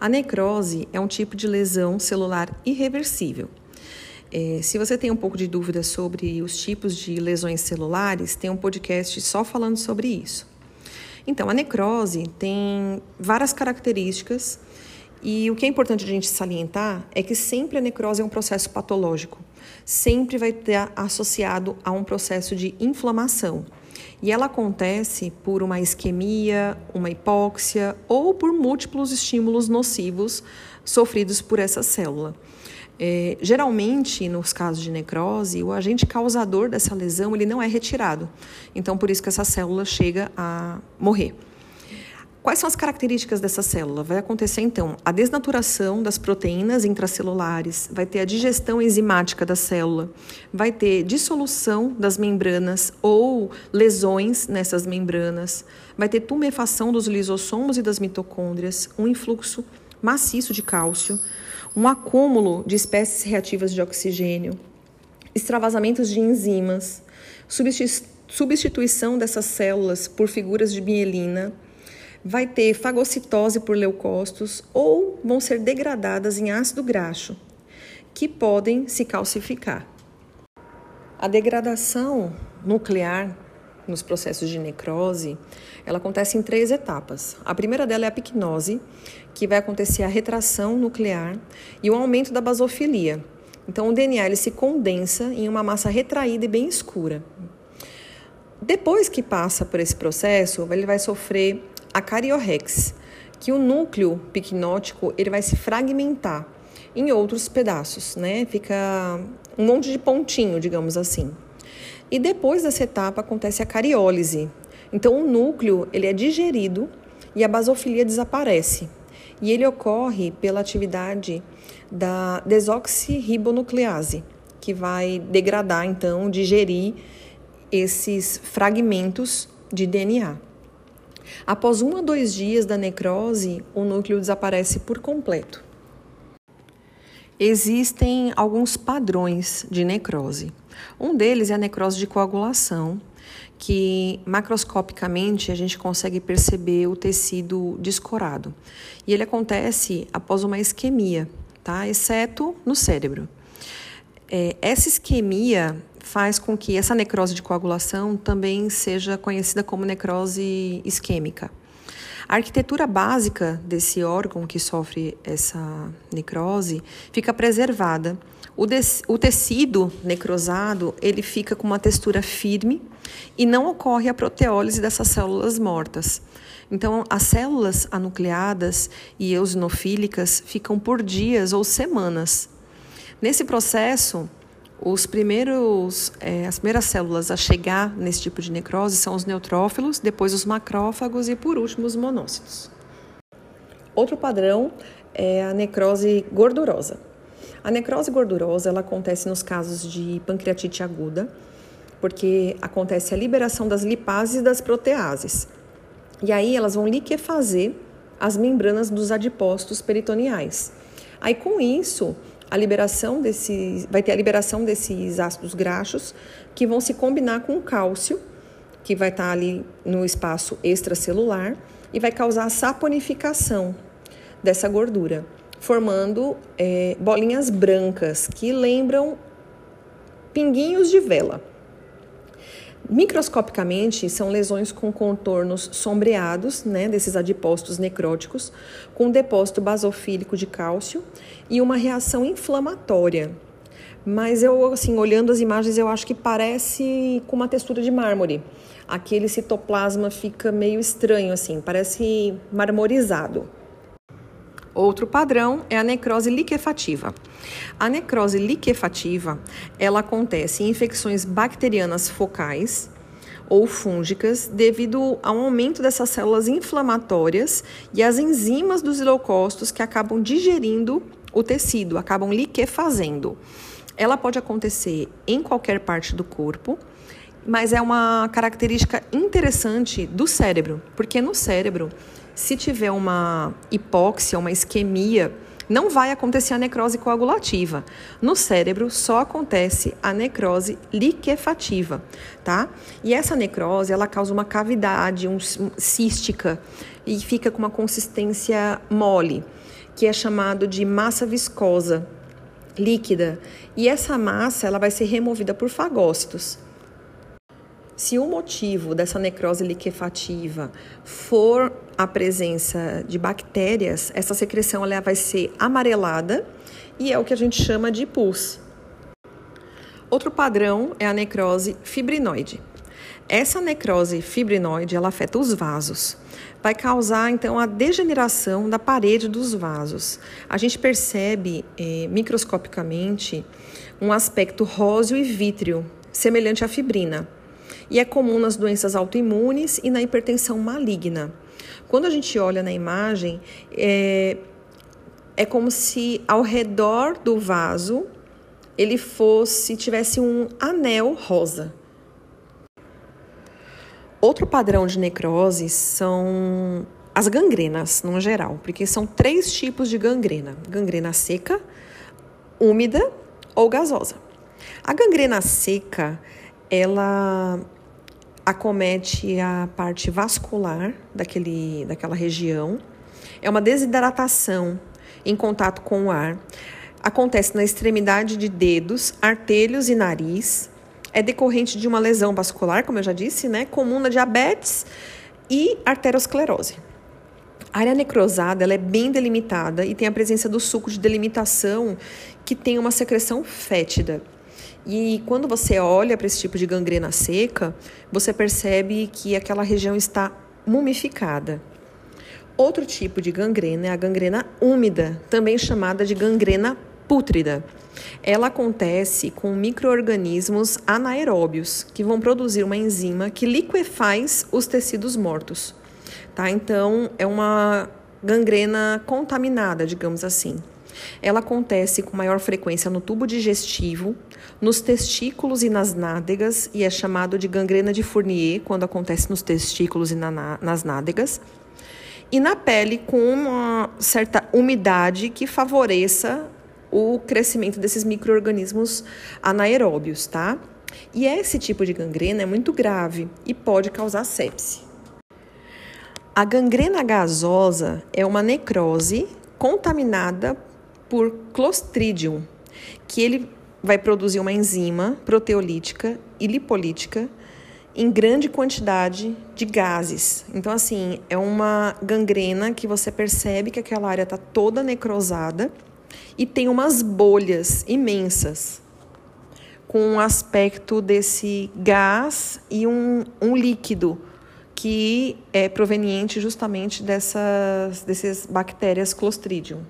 A necrose é um tipo de lesão celular irreversível. É, se você tem um pouco de dúvida sobre os tipos de lesões celulares, tem um podcast só falando sobre isso. Então, a necrose tem várias características e o que é importante a gente salientar é que sempre a necrose é um processo patológico, sempre vai estar associado a um processo de inflamação. E ela acontece por uma isquemia, uma hipóxia ou por múltiplos estímulos nocivos sofridos por essa célula. É, geralmente, nos casos de necrose, o agente causador dessa lesão ele não é retirado. Então, por isso que essa célula chega a morrer. Quais são as características dessa célula? Vai acontecer então a desnaturação das proteínas intracelulares, vai ter a digestão enzimática da célula, vai ter dissolução das membranas ou lesões nessas membranas, vai ter tumefação dos lisossomos e das mitocôndrias, um influxo maciço de cálcio, um acúmulo de espécies reativas de oxigênio, extravasamentos de enzimas, substituição dessas células por figuras de mielina vai ter fagocitose por leucócitos ou vão ser degradadas em ácido graxo, que podem se calcificar. A degradação nuclear nos processos de necrose, ela acontece em três etapas. A primeira dela é a picnose, que vai acontecer a retração nuclear e o aumento da basofilia. Então, o DNA ele se condensa em uma massa retraída e bem escura. Depois que passa por esse processo, ele vai sofrer a cariorrex, que o núcleo picnótico ele vai se fragmentar em outros pedaços, né? Fica um monte de pontinho, digamos assim. E depois dessa etapa acontece a cariólise. Então o núcleo ele é digerido e a basofilia desaparece. E ele ocorre pela atividade da desoxirribonuclease, que vai degradar então, digerir esses fragmentos de DNA. Após um a dois dias da necrose, o núcleo desaparece por completo. Existem alguns padrões de necrose. Um deles é a necrose de coagulação, que macroscopicamente a gente consegue perceber o tecido descorado. E ele acontece após uma isquemia, tá? exceto no cérebro. É, essa isquemia faz com que essa necrose de coagulação também seja conhecida como necrose isquêmica. A arquitetura básica desse órgão que sofre essa necrose fica preservada. O, o, tecido necrosado ele fica com uma textura firme e não ocorre a proteólise dessas células mortas. Então, as células anucleadas e eosinofílicas ficam por dias ou semanas. Nesse processo, os primeiros, é, as primeiras células a chegar nesse tipo de necrose são os neutrófilos, depois os macrófagos e, por último, os monócitos. Outro padrão é a necrose gordurosa. A necrose gordurosa ela acontece nos casos de pancreatite aguda, porque acontece a liberação das lipases e das proteases. E aí elas vão liquefazer as membranas dos adipócitos peritoneais. Aí com isso, a liberação desses, vai ter a liberação desses ácidos graxos que vão se combinar com o cálcio, que vai estar ali no espaço extracelular e vai causar a saponificação dessa gordura, formando é, bolinhas brancas que lembram pinguinhos de vela. Microscopicamente, são lesões com contornos sombreados, né, desses adipócitos necróticos, com depósito basofílico de cálcio e uma reação inflamatória. Mas eu, assim, olhando as imagens, eu acho que parece com uma textura de mármore. Aquele citoplasma fica meio estranho, assim, parece marmorizado. Outro padrão é a necrose liquefativa. A necrose liquefativa, ela acontece em infecções bacterianas focais ou fúngicas devido ao aumento dessas células inflamatórias e as enzimas dos leucócitos que acabam digerindo o tecido, acabam liquefazendo. Ela pode acontecer em qualquer parte do corpo, mas é uma característica interessante do cérebro, porque no cérebro se tiver uma hipóxia, uma isquemia, não vai acontecer a necrose coagulativa. No cérebro só acontece a necrose liquefativa, tá? E essa necrose, ela causa uma cavidade um, cística e fica com uma consistência mole. que é chamado de massa viscosa líquida, e essa massa ela vai ser removida por fagócitos. Se o motivo dessa necrose liquefativa for a presença de bactérias, essa secreção ela vai ser amarelada e é o que a gente chama de pus. Outro padrão é a necrose fibrinoide. Essa necrose fibrinoide ela afeta os vasos. Vai causar então a degeneração da parede dos vasos. A gente percebe eh, microscopicamente um aspecto róseo e vítreo, semelhante à fibrina. E é comum nas doenças autoimunes e na hipertensão maligna. Quando a gente olha na imagem, é, é como se ao redor do vaso ele fosse tivesse um anel rosa. Outro padrão de necrose são as gangrenas, no geral, porque são três tipos de gangrena: gangrena seca, úmida ou gasosa. A gangrena seca, ela acomete a parte vascular daquele, daquela região. É uma desidratação em contato com o ar. Acontece na extremidade de dedos, artelhos e nariz é decorrente de uma lesão vascular, como eu já disse, né, comum na diabetes e arteriosclerose. A área necrosada ela é bem delimitada e tem a presença do suco de delimitação que tem uma secreção fétida. E quando você olha para esse tipo de gangrena seca, você percebe que aquela região está mumificada. Outro tipo de gangrena é a gangrena úmida, também chamada de gangrena pútrida. Ela acontece com microorganismos anaeróbios que vão produzir uma enzima que liquefaz os tecidos mortos. Tá? Então, é uma gangrena contaminada, digamos assim. Ela acontece com maior frequência no tubo digestivo, nos testículos e nas nádegas, e é chamado de gangrena de Fournier quando acontece nos testículos e na, nas nádegas. E na pele, com uma certa umidade que favoreça o crescimento desses micro-organismos anaeróbios, tá? E esse tipo de gangrena é muito grave e pode causar sepse. A gangrena gasosa é uma necrose contaminada por Clostridium, que ele vai produzir uma enzima proteolítica e lipolítica em grande quantidade de gases. Então, assim, é uma gangrena que você percebe que aquela área está toda necrosada e tem umas bolhas imensas com um aspecto desse gás e um, um líquido que é proveniente justamente dessas, dessas bactérias Clostridium.